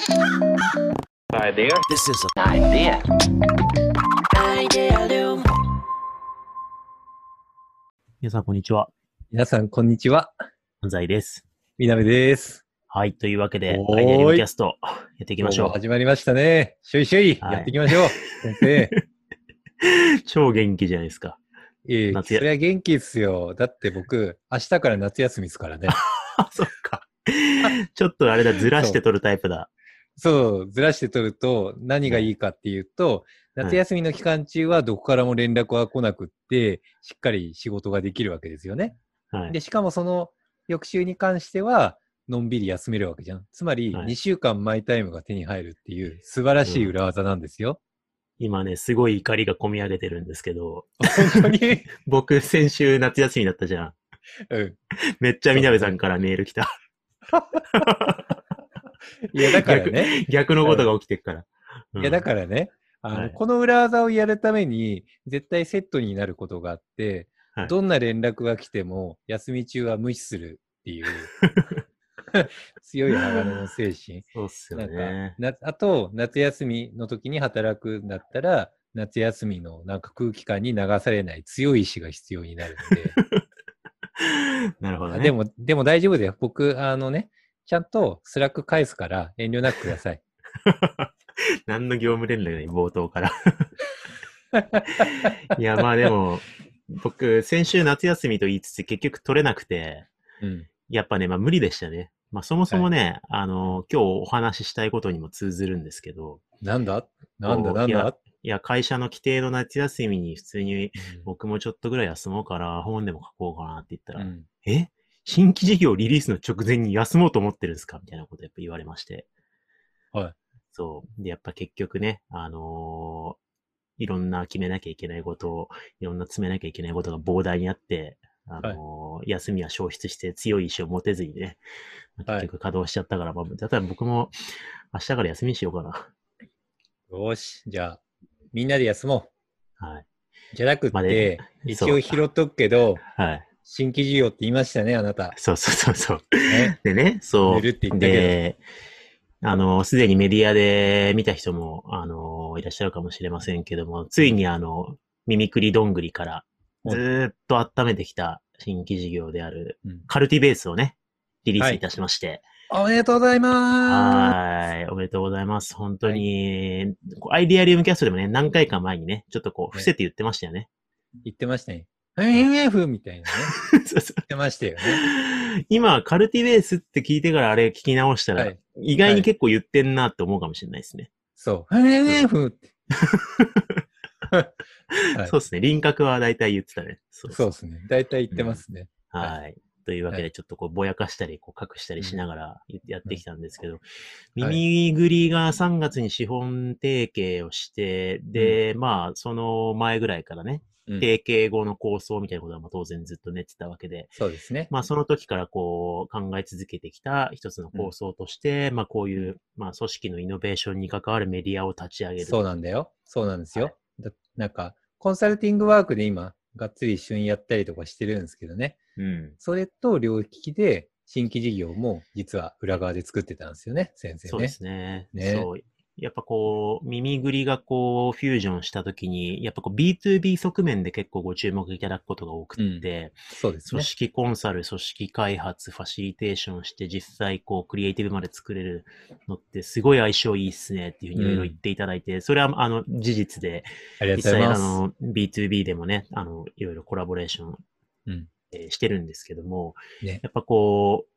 Idea. This is an idea. Idealum. 皆さん、こんにちは。皆さん、こんにちは。安西です。みなべです。はい。というわけで、おーいアイデアリムキャスト、やっていきましょ今日も始まりましたね。しょいしょい、はいやっていきましょう。先生。う。超元気じゃないですか。ええ夏やそれは元気ですよ。だって僕、明日から夏休みですからね。あ、そっか。ちょっとあれだ、ずらして撮るタイプだ。そう、ずらして取ると何がいいかっていうと、い夏休みの期間中はどこからも連絡は来なくって、しっかり仕事ができるわけですよね。はい。で、しかもその翌週に関しては、のんびり休めるわけじゃん。つまり、はい2週間マイタイムが手に入るっていう素晴らしい裏技なんですよ。今ね、すごい怒りが込み上げてるんですけど、本当に？僕、先週夏休みだったじゃん。うん。めっちゃみなべさんからメール来た。いや、だからね。逆のことが起きてるから。うんいや、だからね。あの、はいこの裏技をやるために、絶対セットになることがあって、はいどんな連絡が来ても、休み中は無視するっていう、強い鋼の精神。そうっすよなんかね。なあと、夏休みの時に働くんだったら、夏休みのなんか空気感に流されない強い意志が必要になるんで。なるほどね。あでも、でも大丈夫だよ。僕、あのね、ちゃんと Slack 返すから遠慮なくください。何の業務連絡に冒頭から。いや、まあでも、僕、先週夏休みと言いつつ結局取れなくて、うん。やっぱね、まあ無理でしたね。まあそもそもね、あの、今日お話ししたいことにも通ずるんですけど、なんだ？なんだ？なんだ？いや、会社の規定の夏休みに普通にうん僕もちょっとぐらい休もうから本でも書こうかなって言ったら、うんえ？新規事業リリースの直前に休もうと思ってるんですか？みたいなことやっぱ言われまして。はい。そう。で、やっぱ結局ね、あのーいろんな決めなきゃいけないことを、いろんな詰めなきゃいけないことが膨大にあって、あのー休みは消失して強い意志を持てずにね、結局稼働しちゃったから、まあ、だったら僕も明日から休みにしようかな。よし、じゃあ、みんなで休もはい。う。じゃなくって、まあね一応拾っとくけど、はい。新規事業って言いましたね、あなた。そうそうそうそう。ね、でね、そう。寝るって言ったけどで、あの、すでにメディアで見た人も、あの、いらっしゃるかもしれませんけども、ついにあの、ミミクリどんぐりからずーっと温めてきた新規事業である、うんカルティベースをね、リリースいたしまして、おめでとうございまはい、おめでとうございます。本当に、こうアイディアリウムキャストでもね、何回か前にね、ちょっとこう、伏せて言ってましたよね。す言ってましたね。MF みたいなね。そうそう言ってましたよね。今、カルティベースって聞いてからあれ聞き直したら、はい意外に結構言ってんなって思うかもしれないですね。そう。MF って。はいそうですね。輪郭は大体言ってたね。そうそうですね。大体言ってますね。はい。というわけで、はいちょっとこう、ぼやかしたり、こう、隠したりしながらやってきたんですけど、はい耳ぐりが3月に資本提携をして、で、まあ、その前ぐらいからね、うん提携後の構想みたいなことはまあ当然ずっと練ってたわけで、そうですね。まあその時からこう考え続けてきた一つの構想として、まあこういう、まあ組織のイノベーションに関わるメディアを立ち上げる。そうなんだよ。そうなんですよ。だなんか、コンサルティングワークで今、がっつり一緒にやったりとかしてるんですけどね。うん。それと両利きで、新規事業も実は裏側で作ってたんですよね、先生ね。そうですね。ねそう。やっぱこう、耳ぐりがこう、フュージョンしたときに、やっぱこう、B2B 側面で結構ご注目いただくことが多くて、そうですね。組織コンサル、組織開発、ファシリテーションして、実際こう、クリエイティブまで作れるのって、すごい相性いいっすねっていうふうにいろいろ言っていただいて、それはあの、事実で、ありが実際あとうございます。の、B2B でもね、あの、いろいろコラボレーション、うんえーしてるんですけども、ねやっぱこう、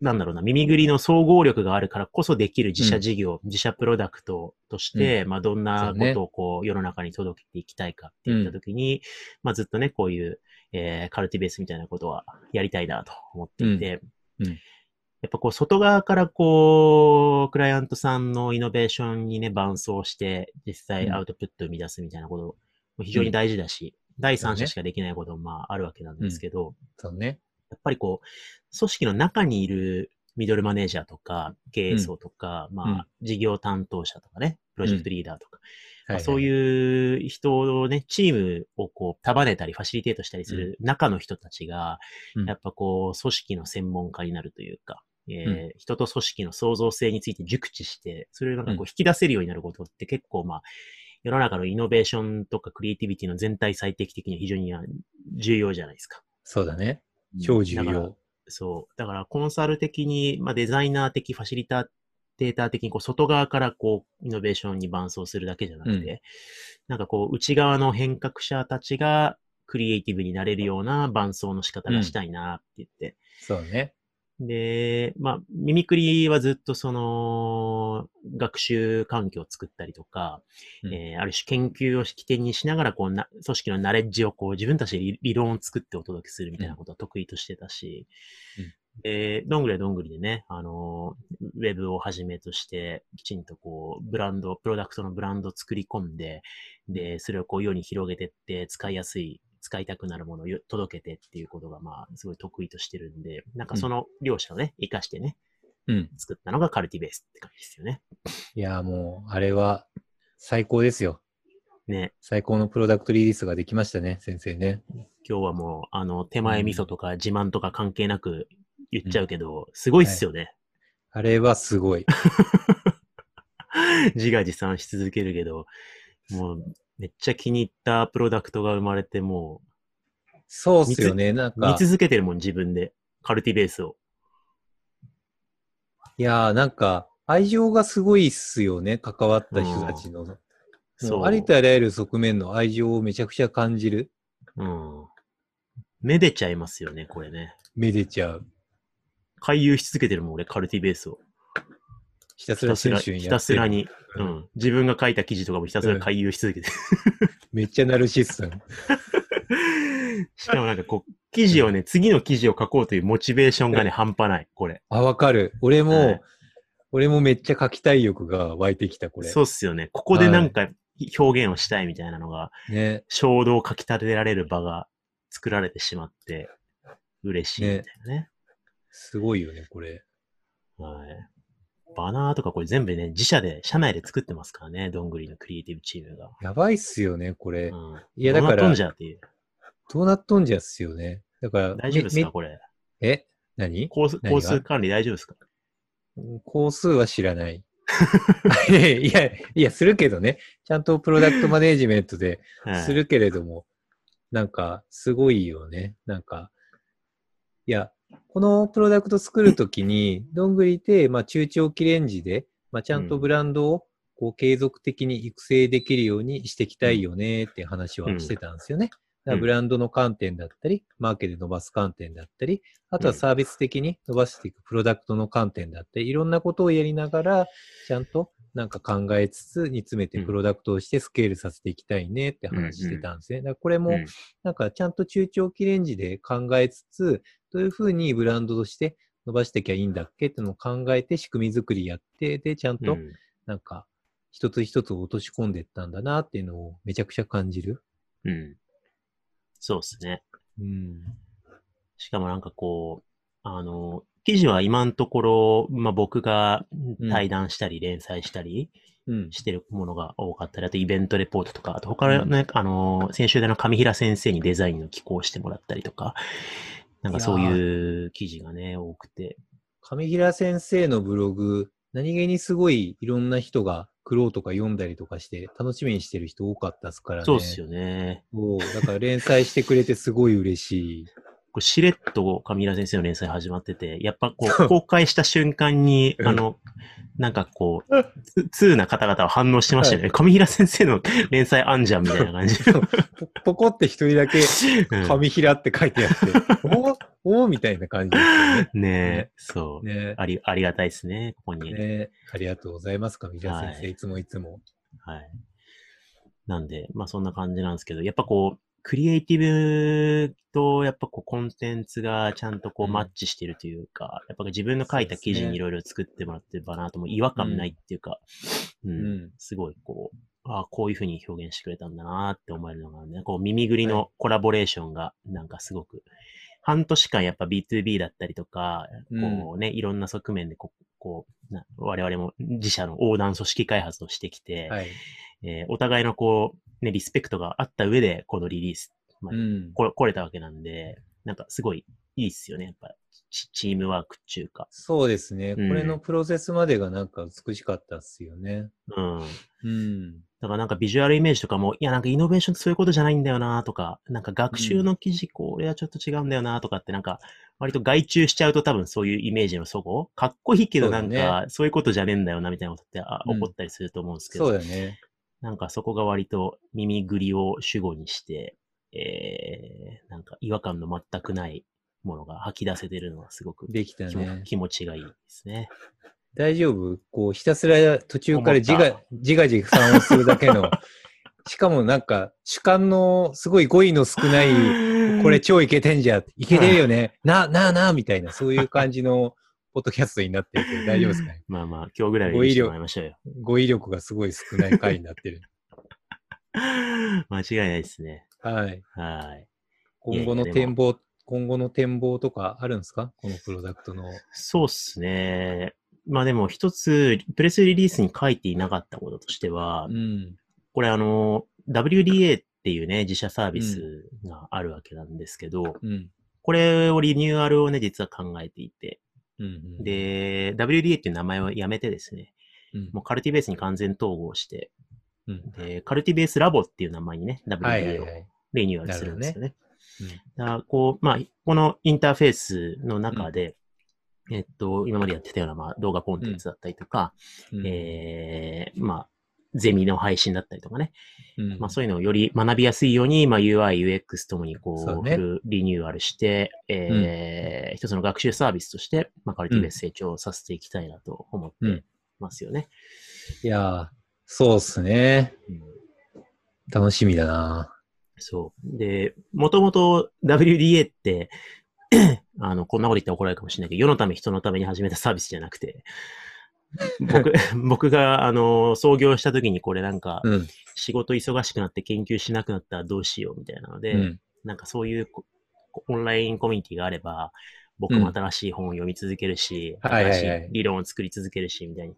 なんだろうな、耳ぐりの総合力があるからこそできる自社事業、自社プロダクトとして、まあどんなことをこう世の中に届けていきたいかっていったときに、まあずっとね、こういう、えーカルティベースみたいなことはやりたいなと思っていて、うん。うん。やっぱこう外側からこう、クライアントさんのイノベーションにね、伴走して、実際アウトプットを生み出すみたいなことも非常に大事だし、第三者しかできないこともまああるわけなんですけど、そうね。やっぱりこう、組織の中にいるミドルマネージャーとか、経営層とか、まあ、うん。事業担当者とかね、プロジェクトリーダーとか、まあはいそういう人をね、チームをこう束ねたり、ファシリテートしたりする中の人たちが、うん。やっぱこう、組織の専門家になるというか、えー人と組織の創造性について熟知して、それをなんかこう引き出せるようになることって結構まあ、世の中のイノベーションとかクリエイティビティの全体最適的には非常にあ重要じゃないですか。そうだね。超重要。そう。だからコンサル的に、まあデザイナー的、ファシリタテーター的にこう外側からこうイノベーションに伴走するだけじゃなくて、うんなんかこう内側の変革者たちがクリエイティブになれるような伴走の仕方がしたいなって言って。そうね。で、まあ、ミミクリはずっとその、学習環境を作ったりとか、うん。えーある種研究を起点にしながら、こうな、組織のナレッジをこう自分たちで理理論を作ってお届けするみたいなことを得意としてたし、うん。で、どんぐりはどんぐりでね、あのー、ウェブをはじめとして、きちんとこう、ブランド、プロダクトのブランドを作り込んで、で、それをこう世に広げてって、使いやすい、使いたくなるものをよ届けてっていうことが、まあ、すごい得意としてるんで、なんかその両者をね、活かしてね、うん。作ったのがカルティベースって感じですよね。いや、もう、あれは最高ですよ。ね。最高のプロダクトリリースができましたね、先生ね。今日はもう、あの、手前味噌とか自慢とか関係なく言っちゃうけど、すごいっすよね。あれはすごい。自画自賛し続けるけど、もう、めっちゃ気に入ったプロダクトが生まれて、もそうっすよね。なんう、見か、続けてるもん、自分で。カルティベースを。いやー、なんか、愛情がすごいっすよね、関わった人たちの。そう。もうありとあらゆる側面の愛情をめちゃくちゃ感じる。うん。めでちゃいますよね、これね。めでちゃう。回遊し続けてるもん、俺、カルティベースを。ひたすらひたすら、ひたすらに、ううんん。自分が書いた記事とかもひたすら回遊し続けてる。めっちゃナルシストン。しかもなんかこう、記事をね、次の記事を書こうというモチベーションがね、半端ない、これ。あ、わかる。俺も、はい俺もめっちゃ書きたい欲が湧いてきた、これ。そうっすよね。ここでなんか表現をしたいみたいなのが、ね。衝動を書き立てられる場が作られてしまって、嬉しいみたいなね。すごいよね、これ。はい。バナーとかこれ全部ね、自社で、社内で作ってますからね、どんぐりのクリエイティブチームが。やばいっすよね、これ。うん。いやだからどうなっとんじゃっていう。どうなっとんじゃっすよね。だから、大丈夫ですめかこれ？めえ？何？コース、コース管理大丈夫ですか？工数は知らない。いやいや、するけどね。ちゃんとプロダクトマネージメントではいするけれども、なんか、すごいよね。なんか、いや、このプロダクト作るときに、どんぐりって、まあ、中長期レンジで、まあ、ちゃんとブランドを、こう、継続的に育成できるようにしていきたいよねって話はしてたんですよね。だからブランドの観点だったり、マーケで伸ばす観点だったり、あとはサービス的に伸ばしていくプロダクトの観点だって、いろんなことをやりながら、ちゃんとなんか考えつつ、煮詰めてうんプロダクトをしてスケールさせていきたいねって話してたんですね。だからこれもうん、なんかちゃんと中長期レンジで考えつつ、どういうふうにブランドとして伸ばしていきゃいいんだっけっていうのを考えて仕組み作りやって、で、ちゃんとうんなんか一つ一つ落とし込んでいったんだなっていうのをめちゃくちゃ感じる。うん。そうですね。うん。しかもなんかこう、あの、記事は今のところ、まあ、僕が対談したり連載したりうん。してるものが多かったり、あとイベントレポートとか、あと他のね、あの、先週での上平先生にデザインの寄稿をしてもらったりとか、なんかそういう記事がね、多くて。上平先生のブログ、何気にすごいいろんな人が苦労とか読んだりとかして楽しみにしてる人多かったですからね。そうっすよね。だから連載してくれてすごい嬉しい。これしれっと上平先生の連載始まってて、やっぱこう、公開した瞬間に、うんあの、なんかこう、つ通な方々は反応してましたよね。上平先生の 連載あんじゃんみたいな感じ。ポ ポコって一人だけうん上平って書いてあって、おおみたいな感じですよね。ねえね、そう。ねあり、ありがたいですね、ここに。ねありがとうございます、上平先生。はいい、つもいつも。はい。なんで、まあそんな感じなんですけど、やっぱこう、クリエイティブと、やっぱこう、コンテンツがちゃんとこう、うん。マッチしてるというか、やっぱ自分の書いた記事にいろいろ作ってもらってるバナーとも違和感ないっていうか、うん、うん。すごいこう、ああ、こういうふうに表現してくれたんだなって思えるのがね、こう、耳ぐりのコラボレーションが、なんかすごく、半年間やっぱ B2B だったりとか、こうね、いろんな側面でこう、こうな我々も自社の横断組織開発をしてきて、はい。えーお互いのこう、ね、リスペクトがあった上で、このリリース、まあうん。これ来れたわけなんで、なんかすごいいいっすよね。やっぱ、チチームワークっていうか。そうですね。うんこれのプロセスまでがなんか美しかったっすよね。うん。うん。だからなんかビジュアルイメージとかも、いやなんかイノベーションってそういうことじゃないんだよなとか、なんか学習の記事、これはちょっと違うんだよなとかってなんか、割と外注しちゃうと多分そういうイメージのそごかっこいいけどなんか、そういうことじゃねえんだよなみたいなことってあうん起こったりすると思うんですけど、そうだね。なんかそこが割と耳ぐりを主語にして、えー、なんか違和感の全くないものが吐き出せてるのはすごくできたね。気持ちがいいですね。大丈夫？こう、ひたすら途中から自画、自画自賛をするだけの、しかもなんか主観のすごい語彙の少ない、これ超イケてんじゃん、イケてるよね、な、なあなあみたいな、そういう感じのポッドキャストになってるけど大丈夫ですかね？まあまあ、今日ぐらいは許してもらいましょうよ。語彙力がすごい少ない回になってる。間違いないですね。はい。はい。今後の展望、今後の展望とかあるんですか？このプロダクトの。そうっすね。まあでも一つ、プレスリリースに書いていなかったこととしては、うん。これあの、WDA っていうね、自社サービスがあるわけなんですけど、うん。これをリニューアルをね、実は考えていて、うんうん、で、WDA っていう名前をやめてですね、うん、もうカルティベースに完全統合して、うん。で、カルティベースラボっていう名前にね、WDA をはい。リニューアルするんですよね。うん。だからこう、まあ、このインターフェースの中で、えっと、今までやってたような、まあ、動画コンテンツだったりとか、うん。えー、まあ、ゼミの配信だったりとかね。うんまあ、そういうのをより学びやすいように、まあ、UI、UX ともにこう、ねリニューアルして、えー一つの学習サービスとして、まあ、カルティベース成長させていきたいなと思ってますよね。いやー、そうっすね。うん楽しみだな。そう。で、もともと WDA って、あの、こんなこと言ったら怒られるかもしれないけど、世のため人のために始めたサービスじゃなくて、僕、僕が、あの、創業した時にこれなんか、うん。仕事忙しくなって研究しなくなったらどうしようみたいなので、うん。なんかそういうこオンラインコミュニティがあれば、僕も新しい本を読み続けるし、はいはいはい新しい理論を作り続けるし、みたいに、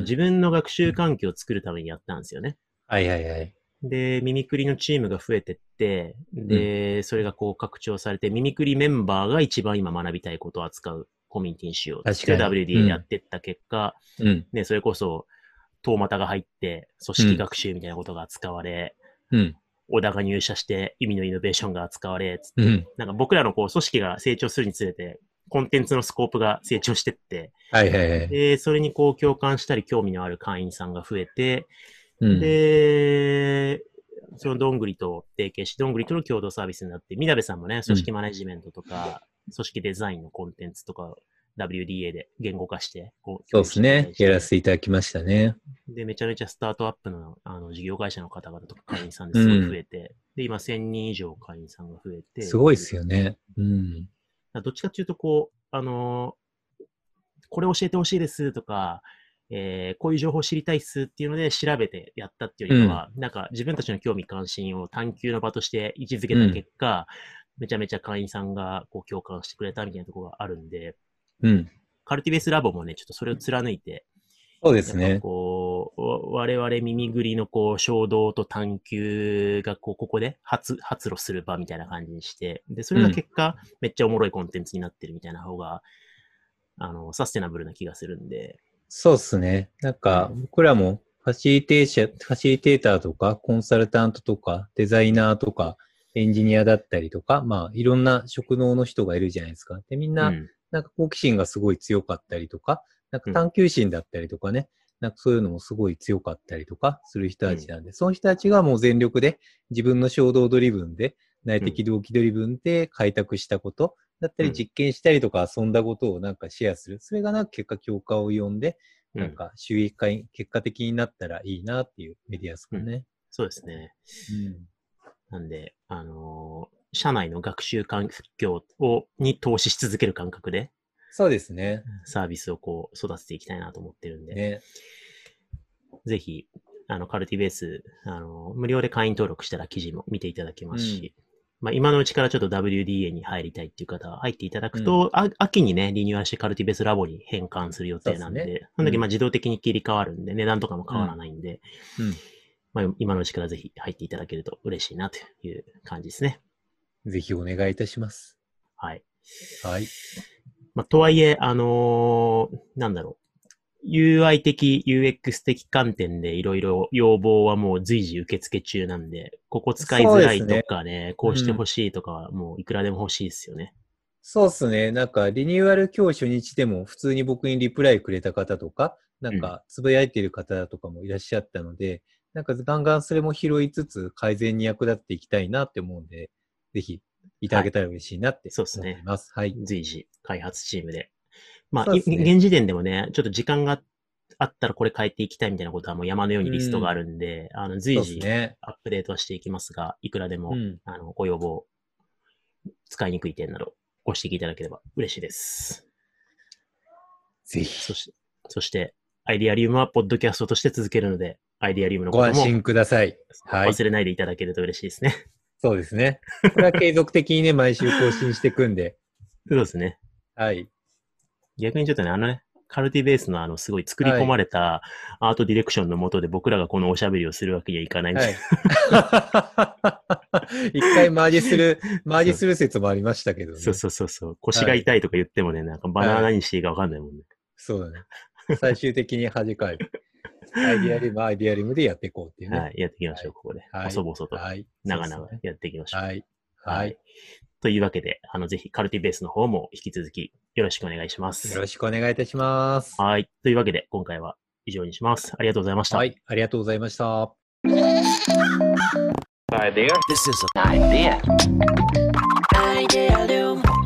自分の学習環境を作るためにやったんですよね。はいはいはい。で、ミミクリのチームが増えてって、で、それがこう拡張されて、ミミクリメンバーが一番今学びたいことを扱うコミュニティにしようって WDA でやってった結果、うん。ね、それこそ、トーマタが入って、組織学習みたいなことが扱われ、うん。小田が入社して意味のイノベーションが扱われ、つってうん。なんか僕らのこう組織が成長するにつれて、コンテンツのスコープが成長してって、はいはいはい。で、それにこう共感したり興味のある会員さんが増えて、うん、で、そのどんぐりと提携し、どんぐりとの共同サービスになって、みなべさんもね、組織マネジメントとか、組織デザインのコンテンツとか、WDA で言語化して、こそうですね。やらせて。ていただきましたね。で、めちゃめちゃスタートアップのあの事業会社の方々とか会員さんですごい増えて、で、今1000人以上会員さんが増えて。すごいですよね。うん。どっちかっていうと、こう、あのーこれ教えてほしいですとか、えーこういう情報知りたいっすっていうので調べてやったっていうよりかは、なんか自分たちの興味関心を探求の場として位置づけた結果、めちゃめちゃ会員さんがこう共感してくれたみたいなところがあるんで、うん。カルティベースラボもね、ちょっとそれを貫いて、そうですね。こう、わ我々耳ぐりのこう衝動と探求がこうここで発発露する場みたいな感じにして、で、それが結果、めっちゃおもろいコンテンツになってるみたいな方が、あの、サステナブルな気がするんで、そうですね。なんか、僕らもファシリテーシャ、ファシリテーターとか、コンサルタントとか、デザイナーとか、エンジニアだったりとか、まあ、いろんな職能の人がいるじゃないですか。で、みんな、うんなんか好奇心がすごい強かったりとか、なんか探求心だったりとかね、なんかそういうのもすごい強かったりとかする人たちなんで、その人たちがもう全力で自分の衝動ドリブンで、内的動機ドリブンで開拓したことだったりうん実験したりとか遊んだことをなんかシェアする。それがなんか結果強化を呼んで、うんなんか収益化に結果的になったらいいなっていうメディアですかね。そうですね。うん。なんで、あのー社内の学習環境を、に投資し続ける感覚で、そうですね。サービスをこう、育てていきたいなと思ってるんで、ね。ぜひ、あの、カルティベース、あの、無料で会員登録したら記事も見ていただけますし、まあ、今のうちからちょっと WDA に入りたいっていう方は入っていただくと、あ秋にね、リニューアルしてカルティベースラボに変換する予定なんで、そねその時うんまあ自動的に切り替わるんで、値段とかも変わらないんで、うん。まあ、今のうちからぜひ入っていただけると嬉しいなという感じですね。ぜひお願いいたします。はい。はい。まあ、とはいえ、あのーなんだろう。UI 的、UX 的観点でいろいろ要望はもう随時受付中なんで、ここ使いづらいとかね、こうしてほしいとかはもういくらでも欲しいですよね。そうっすね。なんか、リニューアル今日初日でも普通に僕にリプライくれた方とか、なんか、つぶやいてる方とかもいらっしゃったので、なんか、ガンガンそれも拾いつつ、改善に役立っていきたいなって思うんで、ぜひ、いただけたら嬉しいなってそうですね思います。はい。随時開発チームで。まあ、ね現時点でもね、ちょっと時間があったらこれ変えていきたいみたいなことはもう山のようにリストがあるんで、あの随時ね。アップデートはしていきますが、いくらでも、うん。あのご要望、使いにくい点などご指摘いただければ嬉しいです。ぜひ、そして、そして、アイディアリウムはポッドキャストとして続けるので、アイディアリウムのこともご安心ください。はい。忘れないでいただけると嬉しいですね。そうですね。これは継続的にね、毎週更新していくんで、そうですね。はい。逆にちょっとね、あのね、カルティベースのあの、すごい作り込まれたアートディレクションのもとで僕らがこのおしゃべりをするわけにはいかないみたいはい。一回マージする、マージする説もありましたけどね。そうそうそうそう。腰が痛いとか言ってもね、なんかバナー何していいかわかんないもんね。そうだね。最終的に弾かれる。アイディアリム、アイディアリムでやっていこうっていうね。はい。やっていきましょう、ここで。はい細々と、はい。長々やっていきましょう。はい。はい。。というわけで、あの、ぜひカルティベースの方も引き続きよろしくお願いします。よろしくお願いいたします。はい。というわけで、今回は以上にします。ありがとうございました。はい。ありがとうございました。This is an idea. Idea.